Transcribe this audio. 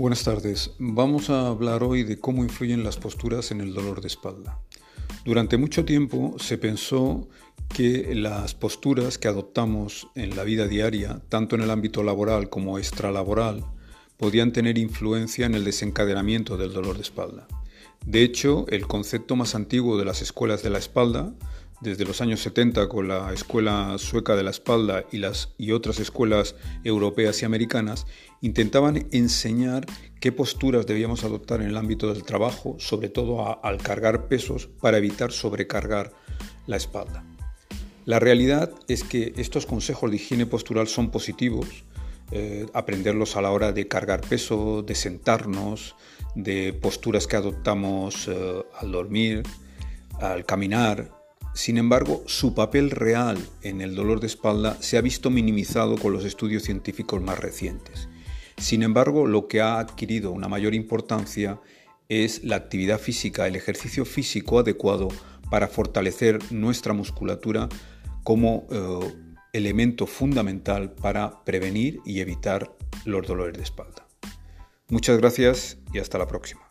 Buenas tardes. Vamos a hablar hoy de cómo influyen las posturas en el dolor de espalda. Durante mucho tiempo se pensó que las posturas que adoptamos en la vida diaria, tanto en el ámbito laboral como extralaboral, podían tener influencia en el desencadenamiento del dolor de espalda. De hecho, el concepto más antiguo de las escuelas de la espalda desde los años 70 con la Escuela Sueca de la Espalda y, las, y otras escuelas europeas y americanas, intentaban enseñar qué posturas debíamos adoptar en el ámbito del trabajo, sobre todo al cargar pesos para evitar sobrecargar la espalda. La realidad es que estos consejos de higiene postural son positivos, eh, aprenderlos a la hora de cargar peso, de sentarnos, de posturas que adoptamos eh, al dormir, al caminar, sin embargo, su papel real en el dolor de espalda se ha visto minimizado con los estudios científicos más recientes. Sin embargo, lo que ha adquirido una mayor importancia es la actividad física, el ejercicio físico adecuado para fortalecer nuestra musculatura como eh, elemento fundamental para prevenir y evitar los dolores de espalda. Muchas gracias y hasta la próxima.